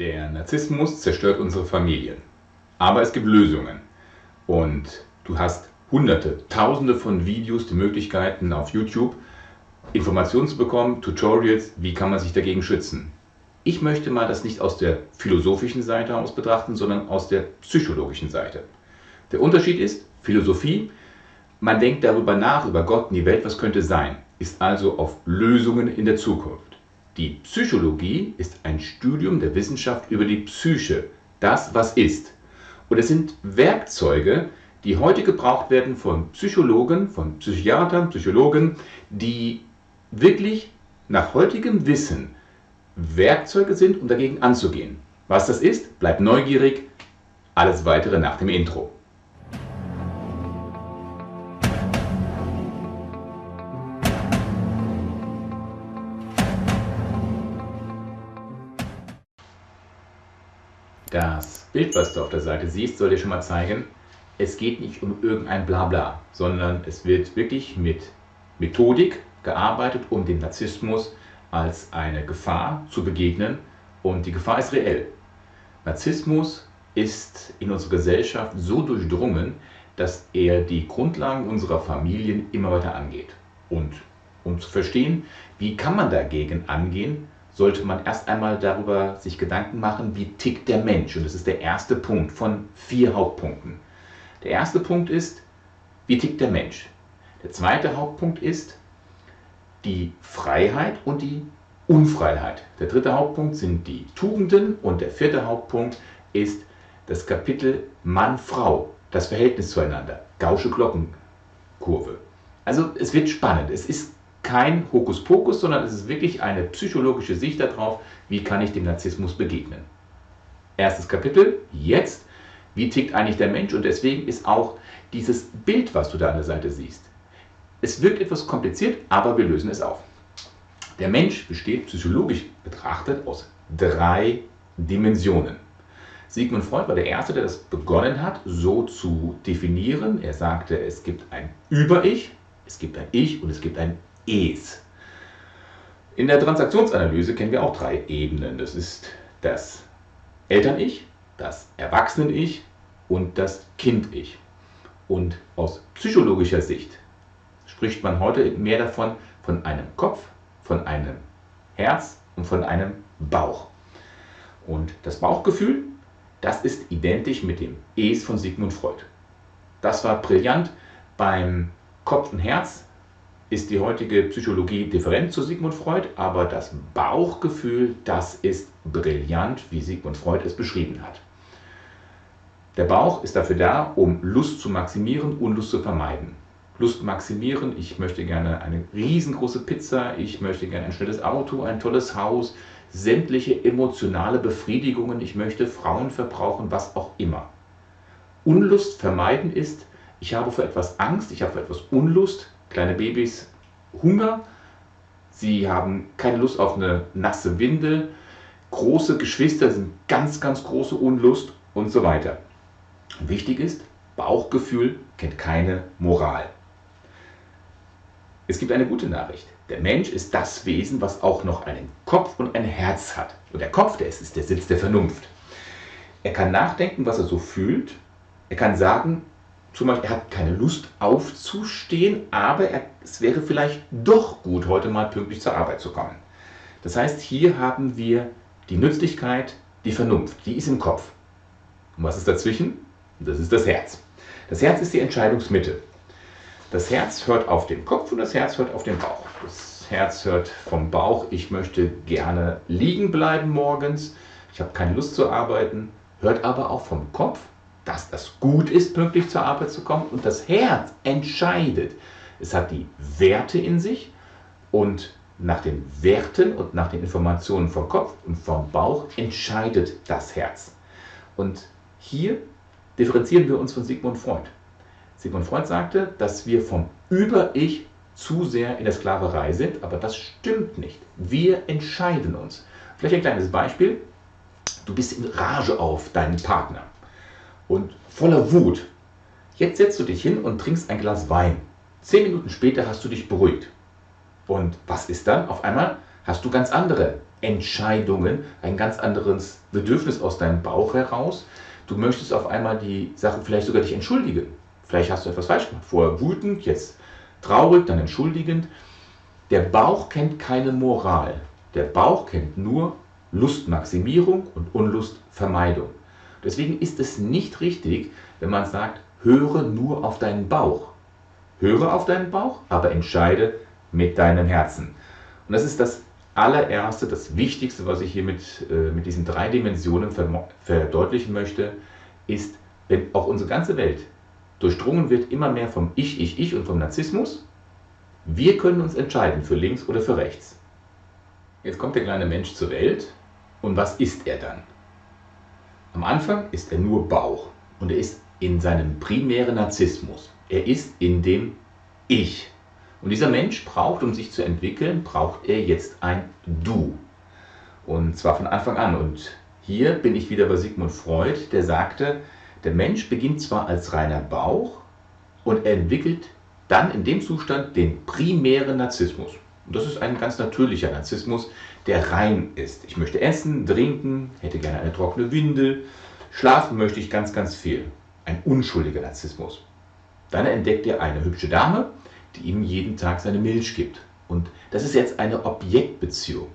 Der Narzissmus zerstört unsere Familien. Aber es gibt Lösungen. Und du hast hunderte, tausende von Videos, die Möglichkeiten auf YouTube, Informationen zu bekommen, Tutorials, wie kann man sich dagegen schützen. Ich möchte mal das nicht aus der philosophischen Seite aus betrachten, sondern aus der psychologischen Seite. Der Unterschied ist, Philosophie, man denkt darüber nach, über Gott und die Welt, was könnte sein, ist also auf Lösungen in der Zukunft. Die Psychologie ist ein Studium der Wissenschaft über die Psyche, das, was ist. Und es sind Werkzeuge, die heute gebraucht werden von Psychologen, von Psychiatern, Psychologen, die wirklich nach heutigem Wissen Werkzeuge sind, um dagegen anzugehen. Was das ist, bleibt neugierig. Alles weitere nach dem Intro. Das Bild, was du auf der Seite siehst, soll dir schon mal zeigen, es geht nicht um irgendein Blabla, sondern es wird wirklich mit Methodik gearbeitet, um dem Narzissmus als eine Gefahr zu begegnen und die Gefahr ist reell. Narzissmus ist in unserer Gesellschaft so durchdrungen, dass er die Grundlagen unserer Familien immer weiter angeht. Und um zu verstehen, wie kann man dagegen angehen, sollte man erst einmal darüber sich Gedanken machen, wie tickt der Mensch. Und das ist der erste Punkt von vier Hauptpunkten. Der erste Punkt ist, wie tickt der Mensch. Der zweite Hauptpunkt ist die Freiheit und die Unfreiheit. Der dritte Hauptpunkt sind die Tugenden und der vierte Hauptpunkt ist das Kapitel Mann-Frau, das Verhältnis zueinander, Gausche Glockenkurve. Also es wird spannend. Es ist kein Hokuspokus, sondern es ist wirklich eine psychologische Sicht darauf, wie kann ich dem Narzissmus begegnen. Erstes Kapitel, jetzt, wie tickt eigentlich der Mensch und deswegen ist auch dieses Bild, was du da an der Seite siehst. Es wirkt etwas kompliziert, aber wir lösen es auf. Der Mensch besteht psychologisch betrachtet aus drei Dimensionen. Sigmund Freud war der Erste, der das begonnen hat, so zu definieren. Er sagte, es gibt ein Über-Ich, es gibt ein Ich und es gibt ein Es. In der Transaktionsanalyse kennen wir auch drei Ebenen. Das ist das Eltern-Ich, das Erwachsenen-Ich und das Kind-Ich. Und aus psychologischer Sicht spricht man heute mehr davon, von einem Kopf, von einem Herz und von einem Bauch. Und das Bauchgefühl, das ist identisch mit dem Es von Sigmund Freud. Das war brillant beim Kopf und Herz ist die heutige Psychologie different zu Sigmund Freud, aber das Bauchgefühl, das ist brillant, wie Sigmund Freud es beschrieben hat. Der Bauch ist dafür da, um Lust zu maximieren, Unlust zu vermeiden. Lust maximieren, ich möchte gerne eine riesengroße Pizza, ich möchte gerne ein schnelles Auto, ein tolles Haus, sämtliche emotionale Befriedigungen, ich möchte Frauen verbrauchen, was auch immer. Unlust vermeiden ist, ich habe vor etwas Angst, ich habe vor etwas Unlust, kleine Babys Hunger, sie haben keine Lust auf eine nasse Windel, große Geschwister sind ganz, ganz große Unlust und so weiter. Wichtig ist, Bauchgefühl kennt keine Moral. Es gibt eine gute Nachricht. Der Mensch ist das Wesen, was auch noch einen Kopf und ein Herz hat. Und der Kopf, der ist, ist der Sitz der Vernunft. Er kann nachdenken, was er so fühlt. Er kann sagen, zum Beispiel, er hat keine Lust aufzustehen, aber er, es wäre vielleicht doch gut, heute mal pünktlich zur Arbeit zu kommen. Das heißt, hier haben wir die Nützlichkeit, die Vernunft, die ist im Kopf. Und was ist dazwischen? Das ist das Herz. Das Herz ist die Entscheidungsmitte. Das Herz hört auf den Kopf und das Herz hört auf den Bauch. Das Herz hört vom Bauch, ich möchte gerne liegen bleiben morgens, ich habe keine Lust zu arbeiten, hört aber auch vom Kopf, dass das gut ist, pünktlich zur Arbeit zu kommen. Und das Herz entscheidet. Es hat die Werte in sich und nach den Werten und nach den Informationen vom Kopf und vom Bauch entscheidet das Herz. Und hier differenzieren wir uns von Sigmund Freud. Sigmund Freud sagte, dass wir vom Über-Ich zu sehr in der Sklaverei sind, aber das stimmt nicht. Wir entscheiden uns. Vielleicht ein kleines Beispiel. Du bist in Rage auf deinen Partner und voller Wut. Jetzt setzt du dich hin und trinkst ein Glas Wein. Zehn Minuten später hast du dich beruhigt. Und was ist dann? Auf einmal hast du ganz andere Entscheidungen, ein ganz anderes Bedürfnis aus deinem Bauch heraus. Du möchtest auf einmal die Sache vielleicht sogar dich entschuldigen. Vielleicht hast du etwas falsch gemacht. Vorher wütend, jetzt traurig, dann entschuldigend. Der Bauch kennt keine Moral. Der Bauch kennt nur Lustmaximierung und Unlustvermeidung. Deswegen ist es nicht richtig, wenn man sagt, höre nur auf deinen Bauch. Höre auf deinen Bauch, aber entscheide mit deinem Herzen. Und das ist das allererste, das Wichtigste, was ich hier mit, äh, mit diesen drei Dimensionen verdeutlichen möchte, ist, wenn auch unsere ganze Welt durchdrungen wird immer mehr vom Ich, Ich, Ich und vom Narzissmus, wir können uns entscheiden für links oder für rechts. Jetzt kommt der kleine Mensch zur Welt und was ist er dann? Am Anfang ist er nur Bauch und er ist in seinem primären Narzissmus. Er ist in dem Ich. Und dieser Mensch braucht, um sich zu entwickeln, braucht er jetzt ein Du. Und zwar von Anfang an. Und hier bin ich wieder bei Sigmund Freud, der sagte, der Mensch beginnt zwar als reiner Bauch und er entwickelt dann in dem Zustand den primären Narzissmus. Und das ist ein ganz natürlicher Narzissmus, der rein ist. Ich möchte essen, trinken, hätte gerne eine trockene Windel, schlafen möchte ich ganz, ganz viel. Ein unschuldiger Narzissmus. Dann entdeckt er eine hübsche Dame, die ihm jeden Tag seine Milch gibt. Und das ist jetzt eine Objektbeziehung,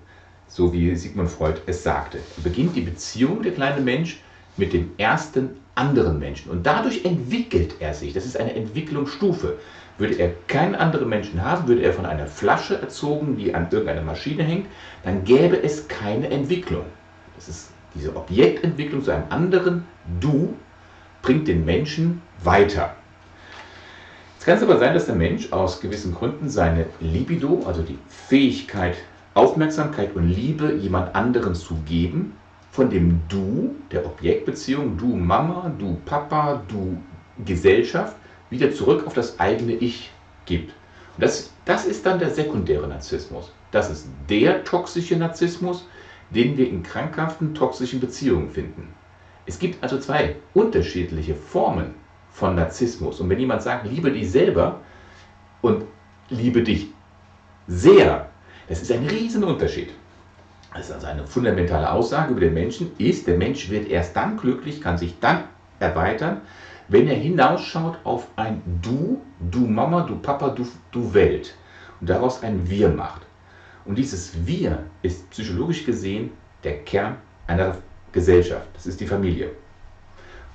so wie Sigmund Freud es sagte. Beginnt die Beziehung, der kleine Mensch, mit dem ersten anderen Menschen. Und dadurch entwickelt er sich. Das ist eine Entwicklungsstufe. Würde er keinen anderen Menschen haben, würde er von einer Flasche erzogen, die an irgendeiner Maschine hängt, dann gäbe es keine Entwicklung. Das ist diese Objektentwicklung zu einem anderen Du bringt den Menschen weiter. Es kann aber sein, dass der Mensch aus gewissen Gründen seine Libido, also die Fähigkeit, Aufmerksamkeit und Liebe jemand anderen zu geben, von dem Du, der Objektbeziehung, du Mama, du Papa, du Gesellschaft, wieder zurück auf das eigene Ich gibt. Und das, das ist dann der sekundäre Narzissmus. Das ist der toxische Narzissmus, den wir in krankhaften, toxischen Beziehungen finden. Es gibt also zwei unterschiedliche Formen von Narzissmus. Und wenn jemand sagt, liebe dich selber und liebe dich sehr, das ist ein Riesenunterschied. Das ist also eine fundamentale Aussage über den Menschen, ist, der Mensch wird erst dann glücklich, kann sich dann erweitern, wenn er hinausschaut auf ein Du, du Mama, du Papa, du, du Welt und daraus ein Wir macht. Und dieses Wir ist psychologisch gesehen der Kern einer Gesellschaft. Das ist die Familie.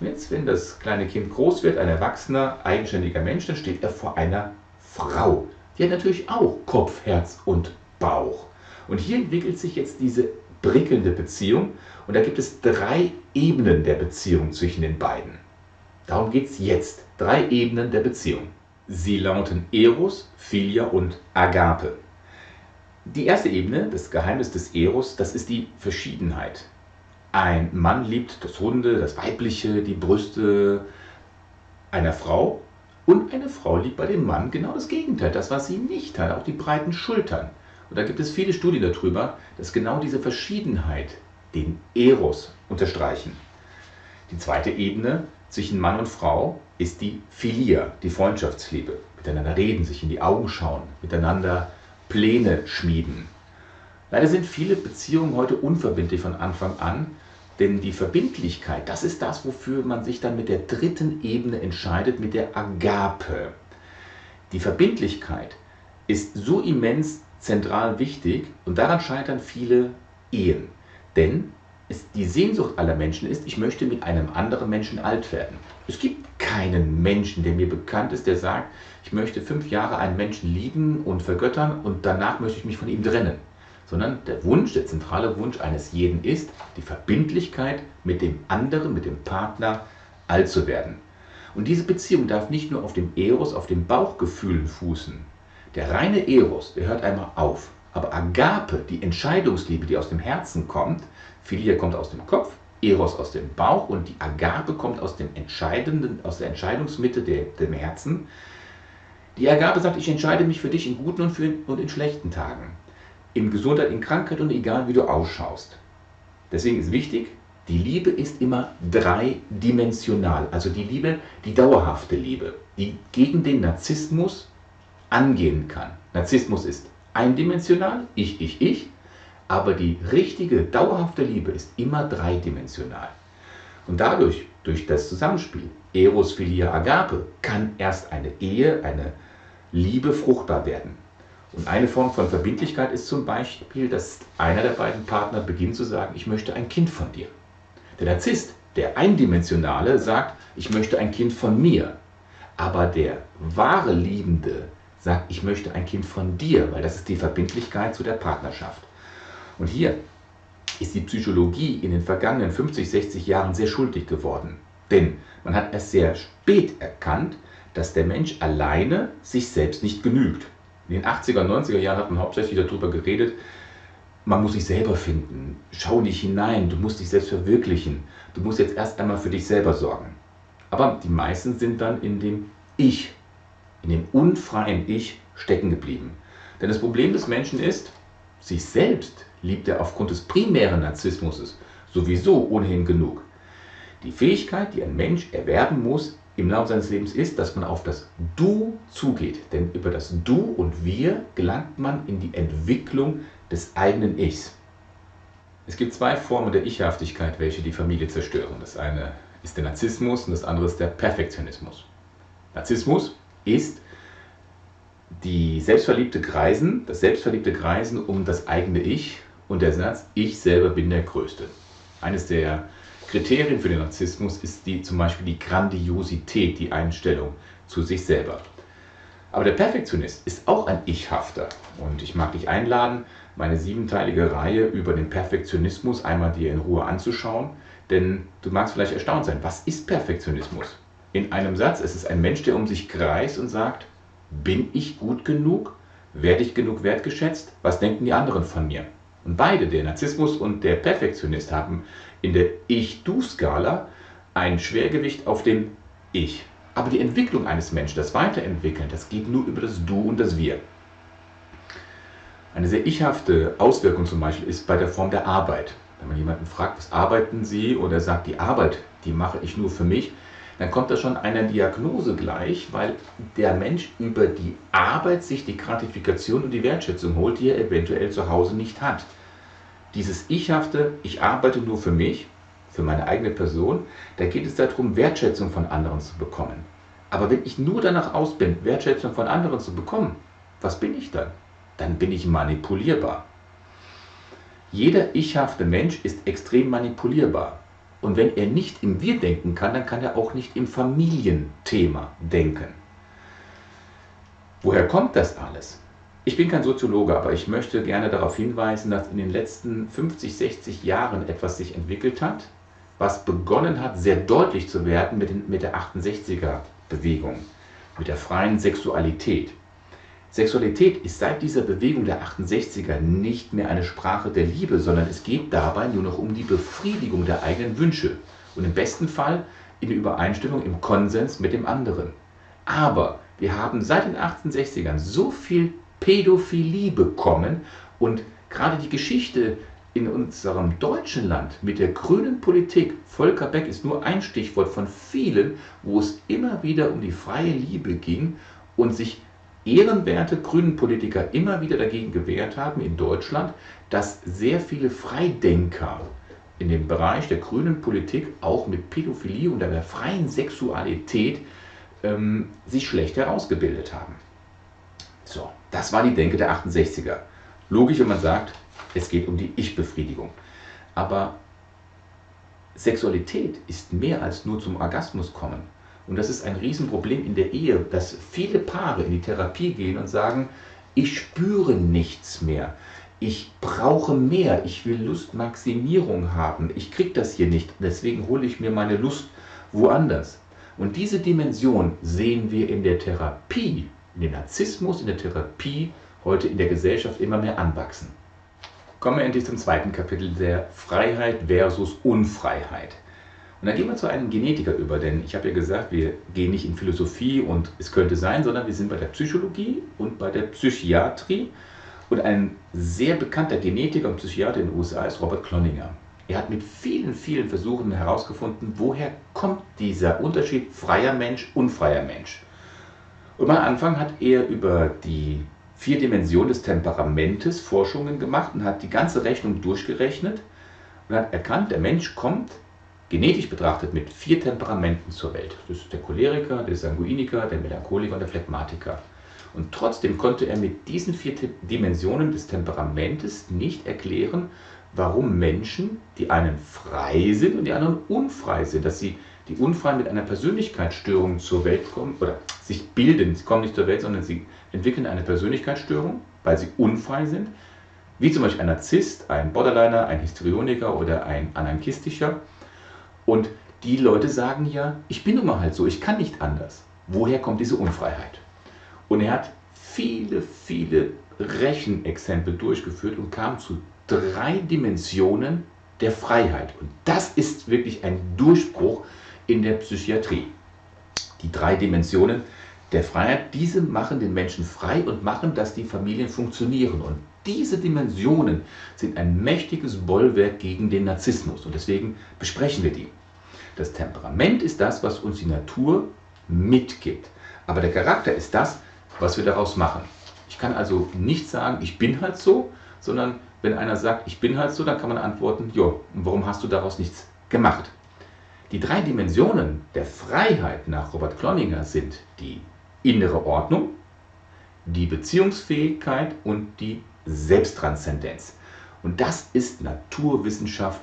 Und jetzt, wenn das kleine Kind groß wird, ein erwachsener, eigenständiger Mensch, dann steht er vor einer Frau. Die hat natürlich auch Kopf, Herz und Bauch. Und hier entwickelt sich jetzt diese prickelnde Beziehung. Und da gibt es drei Ebenen der Beziehung zwischen den beiden. Darum geht es jetzt. Drei Ebenen der Beziehung. Sie lauten Eros, Philia und Agape. Die erste Ebene, das Geheimnis des Eros, das ist die Verschiedenheit. Ein Mann liebt das Runde, das Weibliche, die Brüste einer Frau. Und eine Frau liebt bei dem Mann genau das Gegenteil, das, was sie nicht hat, auch die breiten Schultern. Und da gibt es viele Studien darüber, dass genau diese Verschiedenheit den Eros unterstreichen. Die zweite Ebene zwischen Mann und Frau ist die Philia, die Freundschaftsliebe. Miteinander reden, sich in die Augen schauen, miteinander Pläne schmieden. Leider sind viele Beziehungen heute unverbindlich von Anfang an, denn die Verbindlichkeit, das ist das, wofür man sich dann mit der dritten Ebene entscheidet, mit der Agape. Die Verbindlichkeit ist so immens zentral wichtig und daran scheitern viele Ehen. Denn es, die Sehnsucht aller Menschen ist, ich möchte mit einem anderen Menschen alt werden. Es gibt keinen Menschen, der mir bekannt ist, der sagt, ich möchte fünf Jahre einen Menschen lieben und vergöttern und danach möchte ich mich von ihm trennen sondern der Wunsch, der zentrale Wunsch eines jeden ist, die Verbindlichkeit mit dem anderen, mit dem Partner alt zu werden. Und diese Beziehung darf nicht nur auf dem Eros, auf dem Bauchgefühlen fußen. Der reine Eros, der hört einmal auf. Aber Agape, die Entscheidungsliebe, die aus dem Herzen kommt, Philia kommt aus dem Kopf, Eros aus dem Bauch und die Agape kommt aus dem entscheidenden, aus der Entscheidungsmitte, der, dem Herzen. Die Agape sagt, ich entscheide mich für dich in guten und, für, und in schlechten Tagen in Gesundheit, in Krankheit und egal wie du ausschaust. Deswegen ist wichtig, die Liebe ist immer dreidimensional. Also die Liebe, die dauerhafte Liebe, die gegen den Narzissmus angehen kann. Narzissmus ist eindimensional, ich, ich, ich. Aber die richtige, dauerhafte Liebe ist immer dreidimensional. Und dadurch, durch das Zusammenspiel Eros, Philia, Agape, kann erst eine Ehe, eine Liebe fruchtbar werden. Und eine Form von Verbindlichkeit ist zum Beispiel, dass einer der beiden Partner beginnt zu sagen, ich möchte ein Kind von dir. Der Narzisst, der Eindimensionale, sagt, ich möchte ein Kind von mir. Aber der wahre Liebende sagt, ich möchte ein Kind von dir, weil das ist die Verbindlichkeit zu der Partnerschaft. Und hier ist die Psychologie in den vergangenen 50, 60 Jahren sehr schuldig geworden. Denn man hat erst sehr spät erkannt, dass der Mensch alleine sich selbst nicht genügt. In den 80er, 90er Jahren hat man hauptsächlich darüber geredet, man muss sich selber finden. Schau nicht hinein, du musst dich selbst verwirklichen. Du musst jetzt erst einmal für dich selber sorgen. Aber die meisten sind dann in dem Ich, in dem unfreien Ich stecken geblieben. Denn das Problem des Menschen ist, sich selbst liebt er aufgrund des primären Narzissmus sowieso ohnehin genug. Die Fähigkeit, die ein Mensch erwerben muss, im Laufe seines Lebens ist, dass man auf das Du zugeht. Denn über das Du und Wir gelangt man in die Entwicklung des eigenen Ichs. Es gibt zwei Formen der Ichhaftigkeit, welche die Familie zerstören. Das eine ist der Narzissmus und das andere ist der Perfektionismus. Narzissmus ist die selbstverliebte Kreisen, das selbstverliebte Kreisen um das eigene Ich und der Satz, ich selber bin der Größte. Eines der Kriterien für den Narzissmus ist die, zum Beispiel die Grandiosität, die Einstellung zu sich selber. Aber der Perfektionist ist auch ein Ichhafter. Und ich mag dich einladen, meine siebenteilige Reihe über den Perfektionismus einmal dir in Ruhe anzuschauen. Denn du magst vielleicht erstaunt sein, was ist Perfektionismus? In einem Satz, es ist ein Mensch, der um sich kreist und sagt, bin ich gut genug? Werde ich genug wertgeschätzt? Was denken die anderen von mir? Und beide, der Narzissmus und der Perfektionist, haben in der Ich-Du-Skala ein Schwergewicht auf dem Ich. Aber die Entwicklung eines Menschen, das Weiterentwickeln, das geht nur über das Du und das Wir. Eine sehr ichhafte Auswirkung zum Beispiel ist bei der Form der Arbeit. Wenn man jemanden fragt, was arbeiten Sie, oder sagt, die Arbeit, die mache ich nur für mich, dann kommt da schon einer Diagnose gleich, weil der Mensch über die Arbeit sich die Gratifikation und die Wertschätzung holt, die er eventuell zu Hause nicht hat. Dieses Ichhafte, ich arbeite nur für mich, für meine eigene Person, da geht es darum, Wertschätzung von anderen zu bekommen. Aber wenn ich nur danach aus bin, Wertschätzung von anderen zu bekommen, was bin ich dann? Dann bin ich manipulierbar. Jeder ichhafte Mensch ist extrem manipulierbar. Und wenn er nicht im Wir denken kann, dann kann er auch nicht im Familienthema denken. Woher kommt das alles? Ich bin kein Soziologe, aber ich möchte gerne darauf hinweisen, dass in den letzten 50, 60 Jahren etwas sich entwickelt hat, was begonnen hat, sehr deutlich zu werden mit, den, mit der 68er-Bewegung, mit der freien Sexualität. Sexualität ist seit dieser Bewegung der 68er nicht mehr eine Sprache der Liebe, sondern es geht dabei nur noch um die Befriedigung der eigenen Wünsche und im besten Fall in Übereinstimmung, im Konsens mit dem anderen. Aber wir haben seit den 68ern so viel Pädophilie bekommen und gerade die Geschichte in unserem deutschen Land mit der grünen Politik, Volker Beck ist nur ein Stichwort von vielen, wo es immer wieder um die freie Liebe ging und sich ehrenwerte grünen Politiker immer wieder dagegen gewehrt haben in Deutschland, dass sehr viele Freidenker in dem Bereich der grünen Politik auch mit Pädophilie und der freien Sexualität ähm, sich schlecht herausgebildet haben. So, das war die Denke der 68er. Logisch, wenn man sagt, es geht um die Ich-Befriedigung. Aber Sexualität ist mehr als nur zum Orgasmus kommen. Und das ist ein Riesenproblem in der Ehe, dass viele Paare in die Therapie gehen und sagen, ich spüre nichts mehr. Ich brauche mehr. Ich will Lustmaximierung haben. Ich kriege das hier nicht. Deswegen hole ich mir meine Lust woanders. Und diese Dimension sehen wir in der Therapie, in dem Narzissmus, in der Therapie heute in der Gesellschaft immer mehr anwachsen. Kommen wir endlich zum zweiten Kapitel der Freiheit versus Unfreiheit. Und dann gehen wir zu einem Genetiker über, denn ich habe ja gesagt, wir gehen nicht in Philosophie und es könnte sein, sondern wir sind bei der Psychologie und bei der Psychiatrie. Und ein sehr bekannter Genetiker und Psychiater in den USA ist Robert Cloninger. Er hat mit vielen, vielen Versuchen herausgefunden, woher kommt dieser Unterschied freier Mensch, unfreier Mensch. Und am Anfang hat er über die vier Dimensionen des Temperamentes Forschungen gemacht und hat die ganze Rechnung durchgerechnet und hat erkannt, der Mensch kommt genetisch betrachtet mit vier Temperamenten zur Welt. Das ist der Choleriker, der Sanguiniker, der Melancholiker und der Phlegmatiker. Und trotzdem konnte er mit diesen vier Dimensionen des Temperamentes nicht erklären, warum Menschen, die einen frei sind und die anderen unfrei sind, dass sie die unfrei mit einer Persönlichkeitsstörung zur Welt kommen oder sich bilden. Sie kommen nicht zur Welt, sondern sie entwickeln eine Persönlichkeitsstörung, weil sie unfrei sind. Wie zum Beispiel ein Narzisst, ein Borderliner, ein Histrioniker oder ein Anarchistischer. Und die Leute sagen ja, ich bin nun mal halt so, ich kann nicht anders. Woher kommt diese Unfreiheit? Und er hat viele, viele Rechenexempel durchgeführt und kam zu drei Dimensionen der Freiheit. Und das ist wirklich ein Durchbruch in der Psychiatrie. Die drei Dimensionen der Freiheit, diese machen den Menschen frei und machen, dass die Familien funktionieren. Und diese Dimensionen sind ein mächtiges Bollwerk gegen den Narzissmus. Und deswegen besprechen wir die. Das Temperament ist das, was uns die Natur mitgibt. Aber der Charakter ist das, was wir daraus machen. Ich kann also nicht sagen, ich bin halt so, sondern wenn einer sagt, ich bin halt so, dann kann man antworten, jo, warum hast du daraus nichts gemacht? Die drei Dimensionen der Freiheit nach Robert Cloninger sind die innere Ordnung, die Beziehungsfähigkeit und die Selbsttranszendenz. Und das ist Naturwissenschaft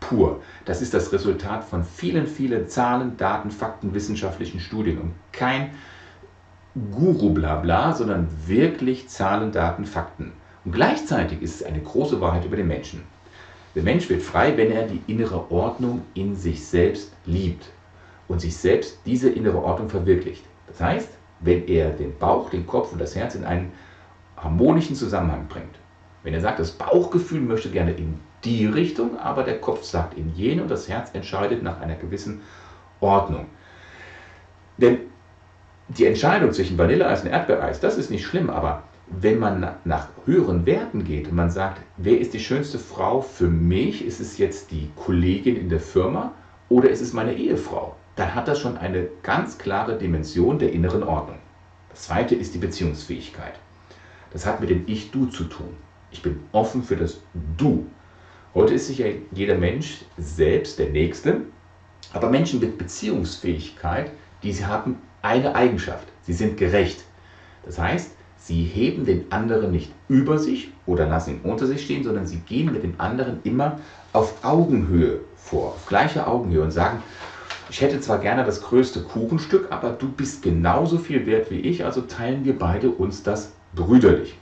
pur. Das ist das Resultat von vielen, vielen Zahlen, Daten, Fakten, wissenschaftlichen Studien und kein Guru-Blabla, sondern wirklich Zahlen, Daten, Fakten. Und gleichzeitig ist es eine große Wahrheit über den Menschen. Der Mensch wird frei, wenn er die innere Ordnung in sich selbst liebt und sich selbst diese innere Ordnung verwirklicht. Das heißt, wenn er den Bauch, den Kopf und das Herz in einen harmonischen Zusammenhang bringt. Wenn er sagt, das Bauchgefühl möchte gerne in die Richtung, aber der Kopf sagt in jene und das Herz entscheidet nach einer gewissen Ordnung. Denn die Entscheidung zwischen Vanilleeis und Erdbeereis, das ist nicht schlimm, aber wenn man nach höheren Werten geht und man sagt, wer ist die schönste Frau für mich? Ist es jetzt die Kollegin in der Firma oder ist es meine Ehefrau? Dann hat das schon eine ganz klare Dimension der inneren Ordnung. Das zweite ist die Beziehungsfähigkeit. Das hat mit dem Ich-Du zu tun. Ich bin offen für das Du. Heute ist sicher jeder Mensch selbst der Nächste, aber Menschen mit Beziehungsfähigkeit, die haben eine Eigenschaft. Sie sind gerecht. Das heißt, sie heben den anderen nicht über sich oder lassen ihn unter sich stehen, sondern sie gehen mit dem anderen immer auf Augenhöhe vor, auf gleicher Augenhöhe und sagen, ich hätte zwar gerne das größte Kuchenstück, aber du bist genauso viel wert wie ich, also teilen wir beide uns das brüderlich.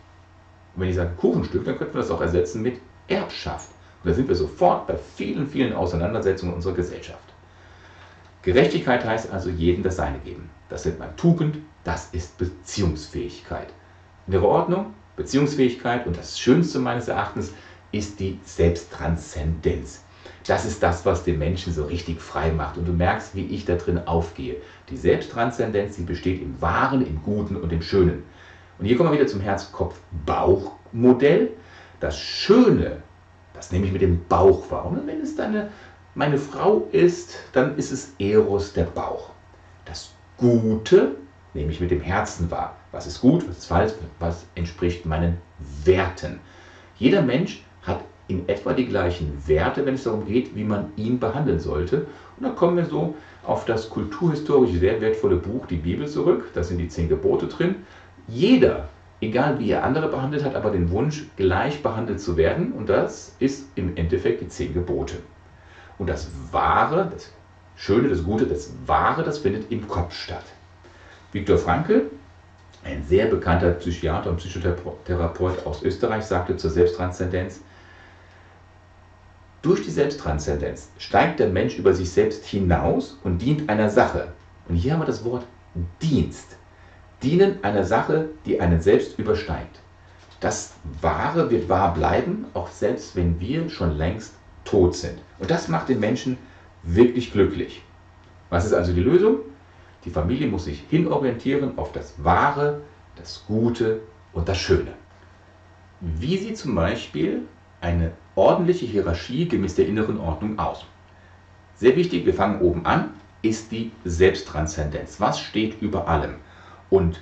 Und wenn ich sage Kuchenstück, dann könnten wir das auch ersetzen mit Erbschaft. Und da sind wir sofort bei vielen, vielen Auseinandersetzungen unserer Gesellschaft. Gerechtigkeit heißt also jedem das Seine geben. Das nennt man Tugend, das ist Beziehungsfähigkeit. Innere Ordnung, Beziehungsfähigkeit und das Schönste meines Erachtens ist die Selbsttranszendenz. Das ist das, was den Menschen so richtig frei macht. Und du merkst, wie ich da drin aufgehe. Die Selbsttranszendenz, die besteht im Wahren, im Guten und im Schönen. Und hier kommen wir wieder zum Herz-Kopf-Bauch-Modell. Das Schöne, das nehme ich mit dem Bauch wahr. Und wenn es deine, meine Frau ist, dann ist es Eros, der Bauch. Das Gute nehme ich mit dem Herzen wahr. Was ist gut, was ist falsch, was entspricht meinen Werten. Jeder Mensch hat in etwa die gleichen Werte, wenn es darum geht, wie man ihn behandeln sollte. Und dann kommen wir so auf das kulturhistorisch sehr wertvolle Buch, die Bibel, zurück. Da sind die zehn Gebote drin. Jeder, egal wie er andere behandelt hat, aber den Wunsch, gleich behandelt zu werden. Und das ist im Endeffekt die zehn Gebote. Und das Wahre, das Schöne, das Gute, das Wahre, das findet im Kopf statt. Viktor Frankl, ein sehr bekannter Psychiater und Psychotherapeut aus Österreich, sagte zur Selbsttranszendenz, durch die Selbsttranszendenz steigt der Mensch über sich selbst hinaus und dient einer Sache. Und hier haben wir das Wort Dienst. Dienen einer Sache, die einen selbst übersteigt. Das Wahre wird wahr bleiben, auch selbst wenn wir schon längst tot sind. Und das macht den Menschen wirklich glücklich. Was ist also die Lösung? Die Familie muss sich hinorientieren auf das Wahre, das Gute und das Schöne. Wie sieht zum Beispiel eine ordentliche Hierarchie gemäß der inneren Ordnung aus? Sehr wichtig, wir fangen oben an, ist die Selbsttranszendenz. Was steht über allem? Und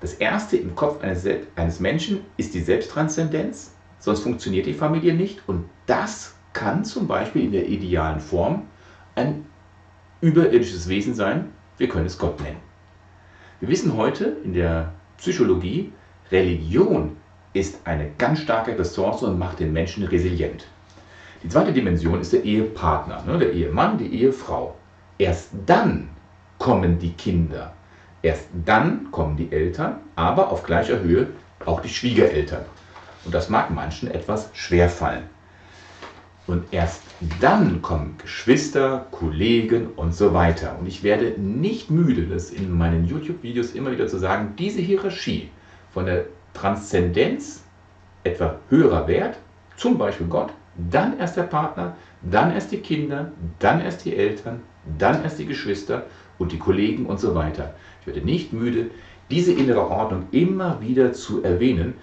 Das erste im Kopf eines, eines Menschen ist die Selbsttranszendenz, sonst funktioniert die Familie nicht. Und das kann zum Beispiel in der idealen Form ein überirdisches Wesen sein. Wir können es Gott nennen. Wir wissen heute in der Psychologie, Religion ist eine ganz starke Ressource und macht den Menschen resilient. Die zweite Dimension ist der Ehepartner, ne, der Ehemann, die Ehefrau. Erst dann kommen die Kinder. Erst dann kommen die Eltern, aber auf gleicher Höhe auch die Schwiegereltern. Und das mag manchen etwas schwer fallen. Und erst dann kommen Geschwister, Kollegen und so weiter. Und ich werde nicht müde, das in meinen YouTube-Videos immer wieder zu sagen, diese Hierarchie von der Transzendenz, etwa höherer Wert, zum Beispiel Gott, dann erst der Partner, dann erst die Kinder, dann erst die Eltern, dann erst die Geschwister und die Kollegen und so weiter. Ich werde nicht müde, diese innere Ordnung immer wieder zu erwähnen,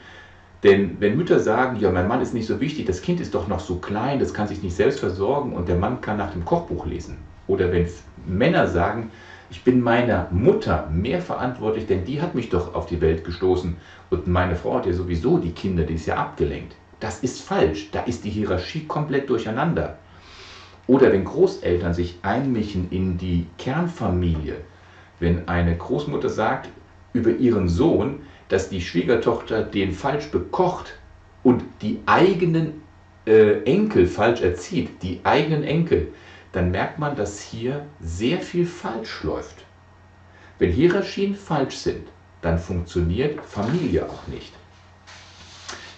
denn wenn Mütter sagen, ja, mein Mann ist nicht so wichtig, das Kind ist doch noch so klein, das kann sich nicht selbst versorgen und der Mann kann nach dem Kochbuch lesen. Oder wenn Männer sagen, ich bin meiner Mutter mehr verantwortlich, denn die hat mich doch auf die Welt gestoßen und meine Frau hat ja sowieso die Kinder, die ist ja abgelenkt. Das ist falsch, da ist die Hierarchie komplett durcheinander. Oder wenn Großeltern sich einmischen in die Kernfamilie, wenn eine Großmutter sagt über ihren Sohn, dass die Schwiegertochter den falsch bekocht und die eigenen äh, Enkel falsch erzieht, die eigenen Enkel, dann merkt man, dass hier sehr viel falsch läuft. Wenn Hierarchien falsch sind, dann funktioniert Familie auch nicht.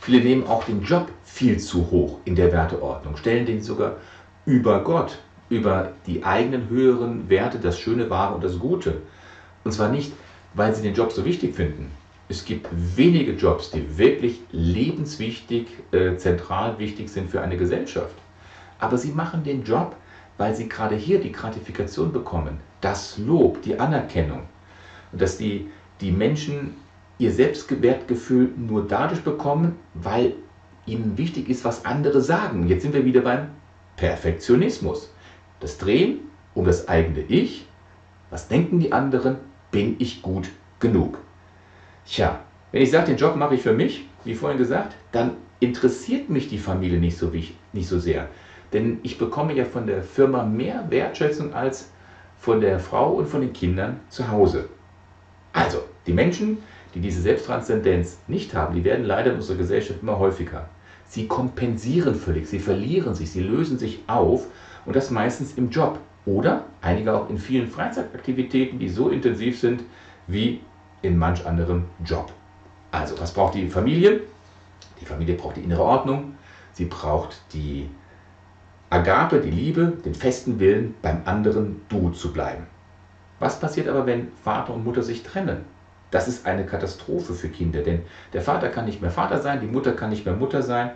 Viele nehmen auch den Job viel zu hoch in der Werteordnung, stellen den sogar über Gott, über die eigenen höheren Werte, das Schöne, Wahre und das Gute. Und zwar nicht, weil sie den Job so wichtig finden, es gibt wenige Jobs, die wirklich lebenswichtig, äh, zentral wichtig sind für eine Gesellschaft. Aber sie machen den Job, weil sie gerade hier die Gratifikation bekommen, das Lob, die Anerkennung. Und dass die, die Menschen ihr Selbstwertgefühl nur dadurch bekommen, weil ihnen wichtig ist, was andere sagen. Jetzt sind wir wieder beim Perfektionismus. Das Drehen um das eigene Ich. Was denken die anderen? Bin ich gut genug? Tja, wenn ich sage, den Job mache ich für mich, wie vorhin gesagt, dann interessiert mich die Familie nicht so, nicht so sehr. Denn ich bekomme ja von der Firma mehr Wertschätzung als von der Frau und von den Kindern zu Hause. Also, die Menschen, die diese Selbsttranszendenz nicht haben, die werden leider in unserer Gesellschaft immer häufiger. Sie kompensieren völlig, sie verlieren sich, sie lösen sich auf und das meistens im Job oder einige auch in vielen Freizeitaktivitäten, die so intensiv sind wie in manch anderem Job. Also, was braucht die Familie? Die Familie braucht die innere Ordnung, sie braucht die Agape, die Liebe, den festen Willen, beim anderen Du zu bleiben. Was passiert aber, wenn Vater und Mutter sich trennen? Das ist eine Katastrophe für Kinder, denn der Vater kann nicht mehr Vater sein, die Mutter kann nicht mehr Mutter sein.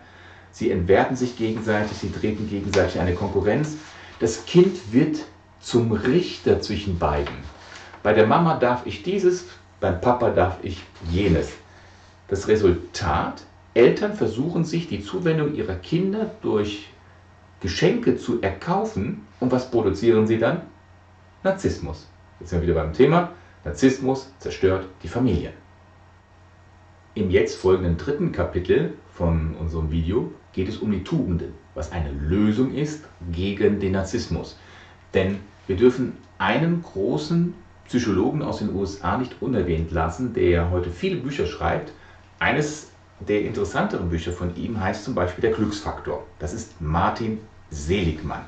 Sie entwerten sich gegenseitig, sie treten gegenseitig eine Konkurrenz. Das Kind wird zum Richter zwischen beiden. Bei der Mama darf ich dieses, beim Papa darf ich jenes. Das Resultat, Eltern versuchen sich die Zuwendung ihrer Kinder durch Geschenke zu erkaufen. Und was produzieren sie dann? Narzissmus. Jetzt sind wir wieder beim Thema. Narzissmus zerstört die Familie. Im jetzt folgenden dritten Kapitel von unserem Video geht es um die Tugenden, was eine Lösung ist gegen den Narzissmus. Denn wir dürfen einen großen Psychologen aus den USA nicht unerwähnt lassen, der heute viele Bücher schreibt. Eines der interessanteren Bücher von ihm heißt zum Beispiel Der Glücksfaktor. Das ist Martin Seligmann.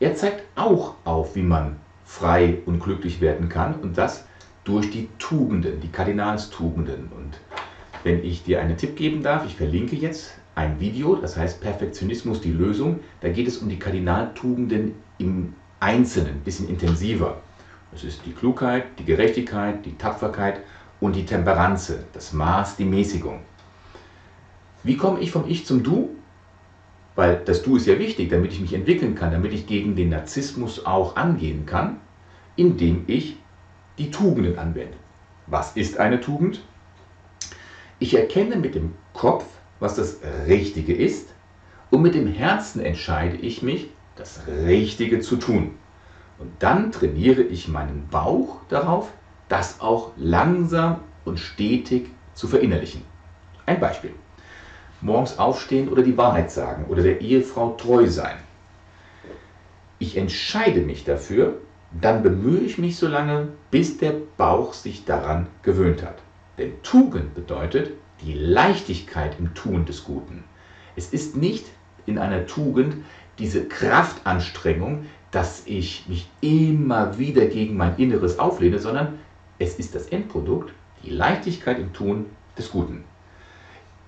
Er zeigt auch auf, wie man frei und glücklich werden kann und das durch die Tugenden, die Kardinalstugenden. Und wenn ich dir einen Tipp geben darf, ich verlinke jetzt ein Video, das heißt Perfektionismus die Lösung. Da geht es um die Kardinaltugenden im Einzelnen, ein bisschen intensiver. Es ist die Klugheit, die Gerechtigkeit, die Tapferkeit und die Temperanze, das Maß, die Mäßigung. Wie komme ich vom Ich zum Du? Weil das Du ist ja wichtig, damit ich mich entwickeln kann, damit ich gegen den Narzissmus auch angehen kann, indem ich die Tugenden anwende. Was ist eine Tugend? Ich erkenne mit dem Kopf, was das Richtige ist, und mit dem Herzen entscheide ich mich, das Richtige zu tun. Und dann trainiere ich meinen Bauch darauf, das auch langsam und stetig zu verinnerlichen. Ein Beispiel. Morgens aufstehen oder die Wahrheit sagen oder der Ehefrau treu sein. Ich entscheide mich dafür, dann bemühe ich mich so lange, bis der Bauch sich daran gewöhnt hat. Denn Tugend bedeutet die Leichtigkeit im Tun des Guten. Es ist nicht in einer Tugend diese Kraftanstrengung, dass ich mich immer wieder gegen mein Inneres auflehne, sondern es ist das Endprodukt, die Leichtigkeit im Tun des Guten.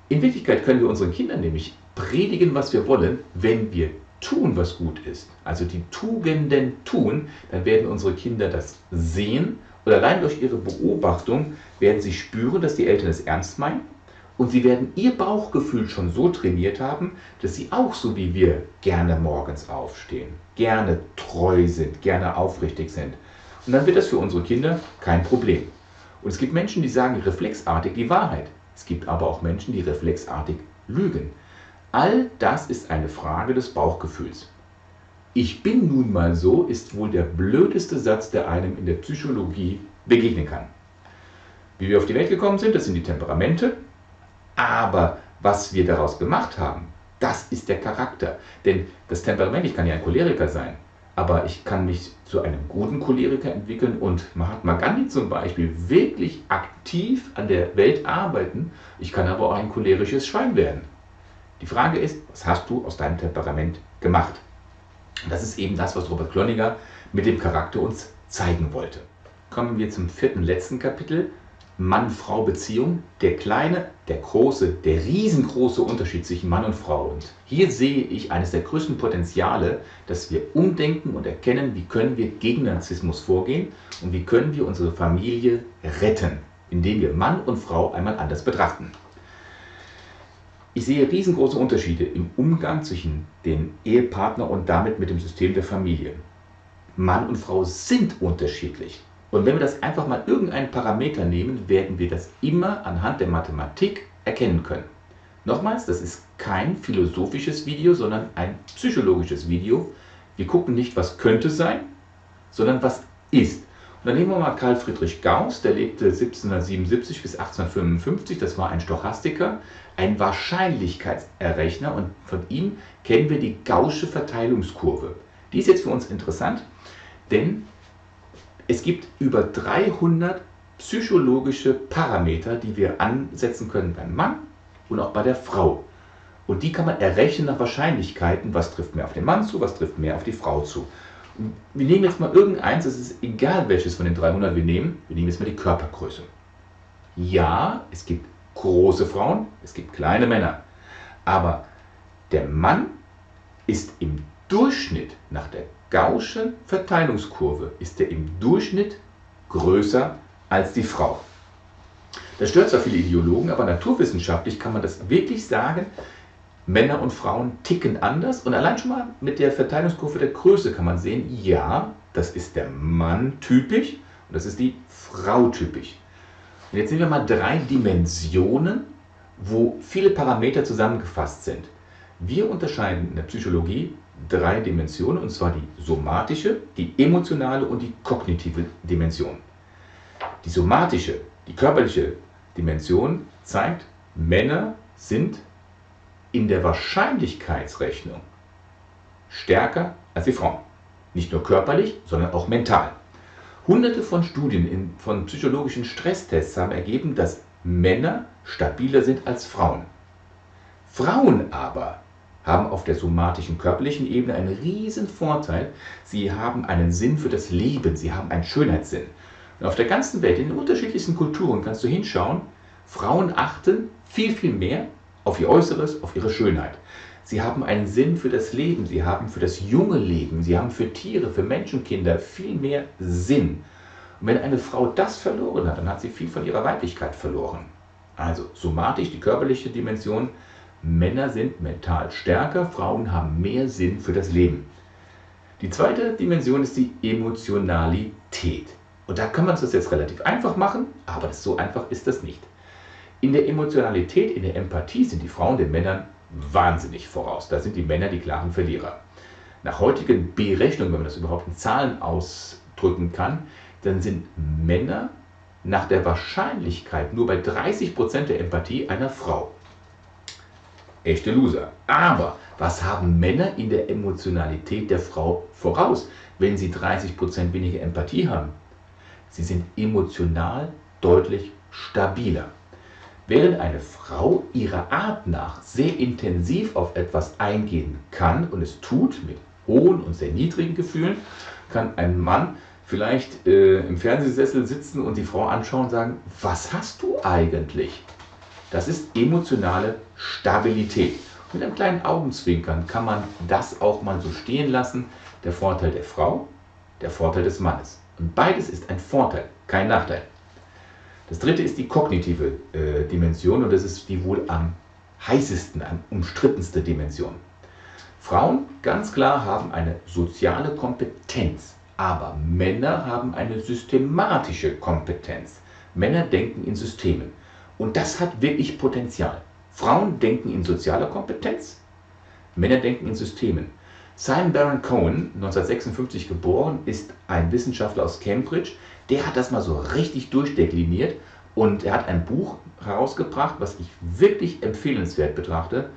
In Wirklichkeit können wir unseren Kindern nämlich predigen, was wir wollen, wenn wir tun, was gut ist. Also die Tugenden tun, dann werden unsere Kinder das sehen und allein durch ihre Beobachtung werden sie spüren, dass die Eltern es ernst meinen und sie werden ihr Bauchgefühl schon so trainiert haben, dass sie auch so wie wir gerne morgens aufstehen, gerne treu sind, gerne aufrichtig sind. Und dann wird das für unsere Kinder kein Problem. Und es gibt Menschen, die sagen reflexartig die Wahrheit. Es gibt aber auch Menschen, die reflexartig lügen. All das ist eine Frage des Bauchgefühls. Ich bin nun mal so ist wohl der blödeste Satz, der einem in der Psychologie begegnen kann. Wie wir auf die Welt gekommen sind, das sind die Temperamente, aber was wir daraus gemacht haben, das ist der Charakter. Denn das Temperament, ich kann ja ein Choleriker sein, aber ich kann mich zu einem guten Choleriker entwickeln und Mahatma Gandhi zum Beispiel wirklich aktiv an der Welt arbeiten. Ich kann aber auch ein cholerisches Schwein werden. Die Frage ist, was hast du aus deinem Temperament gemacht? Und das ist eben das, was Robert Kloniger mit dem Charakter uns zeigen wollte. Kommen wir zum vierten letzten Kapitel, Mann-Frau-Beziehung, der kleine, der große, der riesengroße Unterschied zwischen Mann und Frau. Und hier sehe ich eines der größten Potenziale, dass wir umdenken und erkennen, wie können wir gegen Narzissmus vorgehen und wie können wir unsere Familie retten, indem wir Mann und Frau einmal anders betrachten. Ich sehe riesengroße Unterschiede im Umgang zwischen dem Ehepartner und damit mit dem System der Familie. Mann und Frau sind unterschiedlich. Und wenn wir das einfach mal irgendeinen Parameter nehmen, werden wir das immer anhand der Mathematik erkennen können. Nochmals, das ist kein philosophisches Video, sondern ein psychologisches Video. Wir gucken nicht, was könnte sein, sondern was ist. Dann nehmen wir mal Karl Friedrich Gauss, der lebte 1777 bis 1855, das war ein Stochastiker, ein Wahrscheinlichkeitserrechner und von ihm kennen wir die Gaußsche Verteilungskurve. Die ist jetzt für uns interessant, denn es gibt über 300 psychologische Parameter, die wir ansetzen können beim Mann und auch bei der Frau. Und die kann man errechnen nach Wahrscheinlichkeiten, was trifft mehr auf den Mann zu, was trifft mehr auf die Frau zu. Wir nehmen jetzt mal irgendeins, es ist egal welches von den 300 wir nehmen, wir nehmen jetzt mal die Körpergröße. Ja, es gibt große Frauen, es gibt kleine Männer, aber der Mann ist im Durchschnitt nach der Gaußschen Verteilungskurve ist er im Durchschnitt größer als die Frau. Das stört zwar viele Ideologen, aber naturwissenschaftlich kann man das wirklich sagen, Männer und Frauen ticken anders und allein schon mal mit der Verteilungskurve der Größe kann man sehen, ja, das ist der Mann typisch und das ist die Frau typisch. Und jetzt nehmen wir mal drei Dimensionen, wo viele Parameter zusammengefasst sind. Wir unterscheiden in der Psychologie drei Dimensionen, und zwar die somatische, die emotionale und die kognitive Dimension. Die somatische, die körperliche Dimension zeigt, Männer sind in der Wahrscheinlichkeitsrechnung stärker als die Frauen. Nicht nur körperlich, sondern auch mental. Hunderte von Studien in, von psychologischen Stresstests haben ergeben, dass Männer stabiler sind als Frauen. Frauen aber haben auf der somatischen körperlichen Ebene einen riesen Vorteil. Sie haben einen Sinn für das Leben, sie haben einen Schönheitssinn. Und auf der ganzen Welt, in den unterschiedlichsten Kulturen kannst du hinschauen, Frauen achten viel, viel mehr auf ihr Äußeres, auf ihre Schönheit. Sie haben einen Sinn für das Leben, sie haben für das junge Leben, sie haben für Tiere, für Menschenkinder viel mehr Sinn. Und wenn eine Frau das verloren hat, dann hat sie viel von ihrer Weiblichkeit verloren. Also somatisch, die körperliche Dimension, Männer sind mental stärker, Frauen haben mehr Sinn für das Leben. Die zweite Dimension ist die Emotionalität. Und da kann man es jetzt relativ einfach machen, aber so einfach ist das nicht. In der Emotionalität, in der Empathie sind die Frauen den Männern wahnsinnig voraus. Da sind die Männer die klaren Verlierer. Nach heutigen Berechnungen, wenn man das überhaupt in Zahlen ausdrücken kann, dann sind Männer nach der Wahrscheinlichkeit nur bei 30% der Empathie einer Frau. Echte Loser. Aber was haben Männer in der Emotionalität der Frau voraus, wenn sie 30% weniger Empathie haben? Sie sind emotional deutlich stabiler. Während eine Frau ihrer Art nach sehr intensiv auf etwas eingehen kann und es tut mit hohen und sehr niedrigen Gefühlen, kann ein Mann vielleicht äh, im Fernsehsessel sitzen und die Frau anschauen und sagen, was hast du eigentlich? Das ist emotionale Stabilität. Mit einem kleinen Augenzwinkern kann man das auch mal so stehen lassen. Der Vorteil der Frau, der Vorteil des Mannes. Und beides ist ein Vorteil, kein Nachteil. Das dritte ist die kognitive äh, Dimension und das ist die wohl am heißesten, am umstrittenste Dimension. Frauen ganz klar haben eine soziale Kompetenz, aber Männer haben eine systematische Kompetenz. Männer denken in Systemen und das hat wirklich Potenzial. Frauen denken in sozialer Kompetenz, Männer denken in Systemen. Simon Baron Cohen, 1956 geboren, ist ein Wissenschaftler aus Cambridge. Der hat das mal so richtig durchdekliniert und er hat ein Buch herausgebracht, was ich wirklich empfehlenswert betrachte.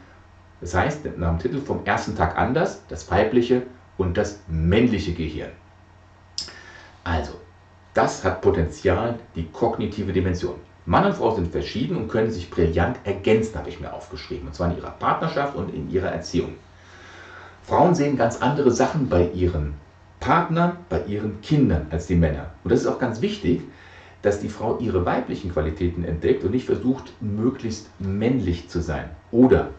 Das heißt, nach dem Titel vom ersten Tag anders, das weibliche und das männliche Gehirn. Also, das hat Potenzial, die kognitive Dimension. Mann und Frau sind verschieden und können sich brillant ergänzen, habe ich mir aufgeschrieben. Und zwar in ihrer Partnerschaft und in ihrer Erziehung. Frauen sehen ganz andere Sachen bei ihren Partnern, bei ihren Kindern als die Männer. Und das ist auch ganz wichtig, dass die Frau ihre weiblichen Qualitäten entdeckt und nicht versucht, möglichst männlich zu sein. Oder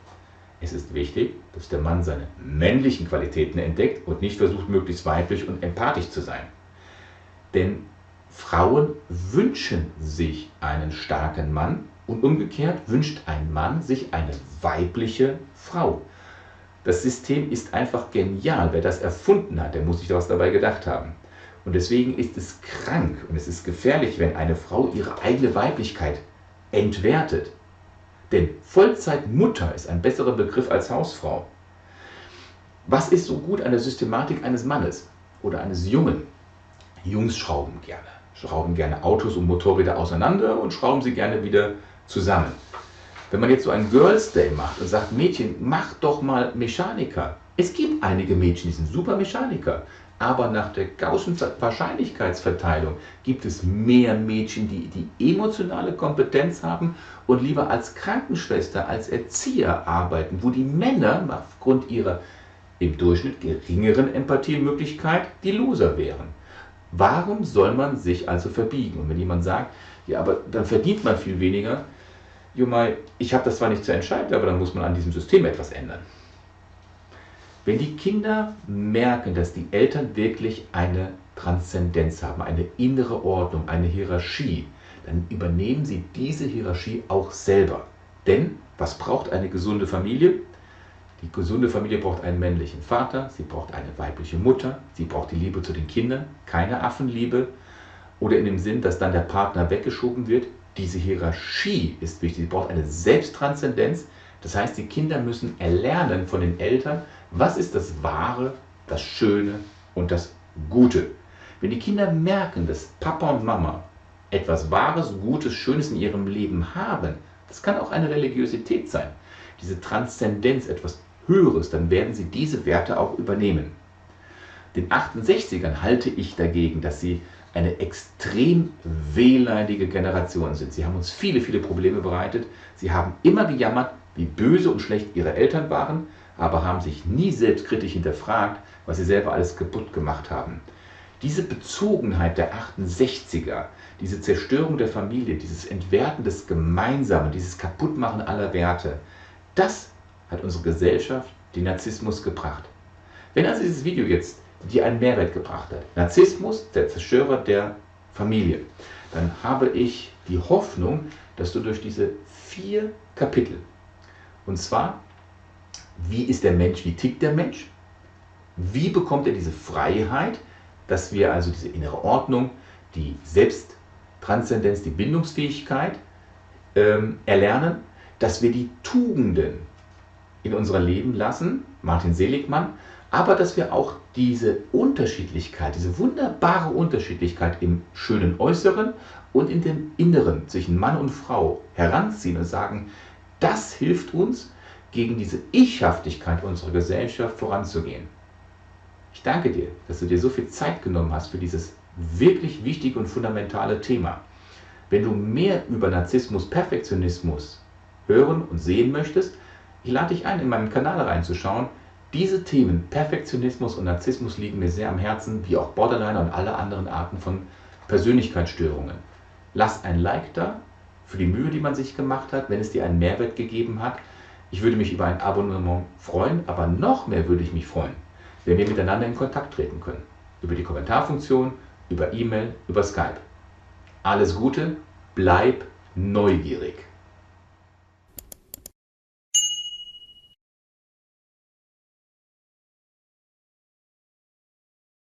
es ist wichtig, dass der Mann seine männlichen Qualitäten entdeckt und nicht versucht, möglichst weiblich und empathisch zu sein. Denn Frauen wünschen sich einen starken Mann und umgekehrt wünscht ein Mann sich eine weibliche Frau. Das System ist einfach genial. Wer das erfunden hat, der muss sich was dabei gedacht haben. Und deswegen ist es krank und es ist gefährlich, wenn eine Frau ihre eigene Weiblichkeit entwertet. Denn Vollzeitmutter ist ein besserer Begriff als Hausfrau. Was ist so gut an der Systematik eines Mannes oder eines Jungen? Jungs schrauben gerne. Schrauben gerne Autos und Motorräder auseinander und schrauben sie gerne wieder zusammen. Wenn man jetzt so einen Girls Day macht und sagt, Mädchen, mach doch mal Mechaniker. Es gibt einige Mädchen, die sind super Mechaniker. Aber nach der Gaußschen Wahrscheinlichkeitsverteilung gibt es mehr Mädchen, die die emotionale Kompetenz haben und lieber als Krankenschwester, als Erzieher arbeiten, wo die Männer aufgrund ihrer im Durchschnitt geringeren Empathiemöglichkeit die Loser wären. Warum soll man sich also verbiegen? Und wenn jemand sagt, ja, aber dann verdient man viel weniger, Jumai, ich habe das zwar nicht zu entscheiden, aber dann muss man an diesem System etwas ändern. Wenn die Kinder merken, dass die Eltern wirklich eine Transzendenz haben, eine innere Ordnung, eine Hierarchie, dann übernehmen sie diese Hierarchie auch selber. Denn was braucht eine gesunde Familie? Die gesunde Familie braucht einen männlichen Vater, sie braucht eine weibliche Mutter, sie braucht die Liebe zu den Kindern, keine Affenliebe oder in dem Sinn, dass dann der Partner weggeschoben wird. Diese Hierarchie ist wichtig, sie braucht eine Selbsttranszendenz. Das heißt, die Kinder müssen erlernen von den Eltern, was ist das Wahre, das Schöne und das Gute. Wenn die Kinder merken, dass Papa und Mama etwas Wahres, Gutes, Schönes in ihrem Leben haben, das kann auch eine Religiosität sein, diese Transzendenz, etwas Höheres, dann werden sie diese Werte auch übernehmen. Den 68ern halte ich dagegen, dass sie eine extrem wehleidige Generation sind. Sie haben uns viele, viele Probleme bereitet. Sie haben immer gejammert, wie böse und schlecht ihre Eltern waren, aber haben sich nie selbstkritisch hinterfragt, was sie selber alles kaputt gemacht haben. Diese Bezogenheit der 68er, diese Zerstörung der Familie, dieses Entwerten des Gemeinsamen, dieses Kaputtmachen aller Werte, das hat unsere Gesellschaft den Narzissmus gebracht. Wenn also dieses Video jetzt dir einen Mehrwert gebracht hat, Narzissmus, der Zerstörer der Familie, dann habe ich die Hoffnung, dass du durch diese vier Kapitel, und zwar, wie ist der Mensch, wie tickt der Mensch, wie bekommt er diese Freiheit, dass wir also diese innere Ordnung, die Selbsttranszendenz, die Bindungsfähigkeit ähm, erlernen, dass wir die Tugenden in unser Leben lassen, Martin Seligmann, aber dass wir auch diese Unterschiedlichkeit, diese wunderbare Unterschiedlichkeit im schönen Äußeren und in dem Inneren zwischen Mann und Frau heranziehen und sagen, das hilft uns, gegen diese Ichhaftigkeit unserer Gesellschaft voranzugehen. Ich danke dir, dass du dir so viel Zeit genommen hast für dieses wirklich wichtige und fundamentale Thema. Wenn du mehr über Narzissmus, Perfektionismus hören und sehen möchtest, ich lade dich ein, in meinen Kanal reinzuschauen. Diese Themen, Perfektionismus und Narzissmus, liegen mir sehr am Herzen, wie auch Borderliner und alle anderen Arten von Persönlichkeitsstörungen. Lass ein Like da für die Mühe, die man sich gemacht hat, wenn es dir einen Mehrwert gegeben hat. Ich würde mich über ein Abonnement freuen, aber noch mehr würde ich mich freuen, wenn wir miteinander in Kontakt treten können. Über die Kommentarfunktion, über E-Mail, über Skype. Alles Gute, bleib neugierig.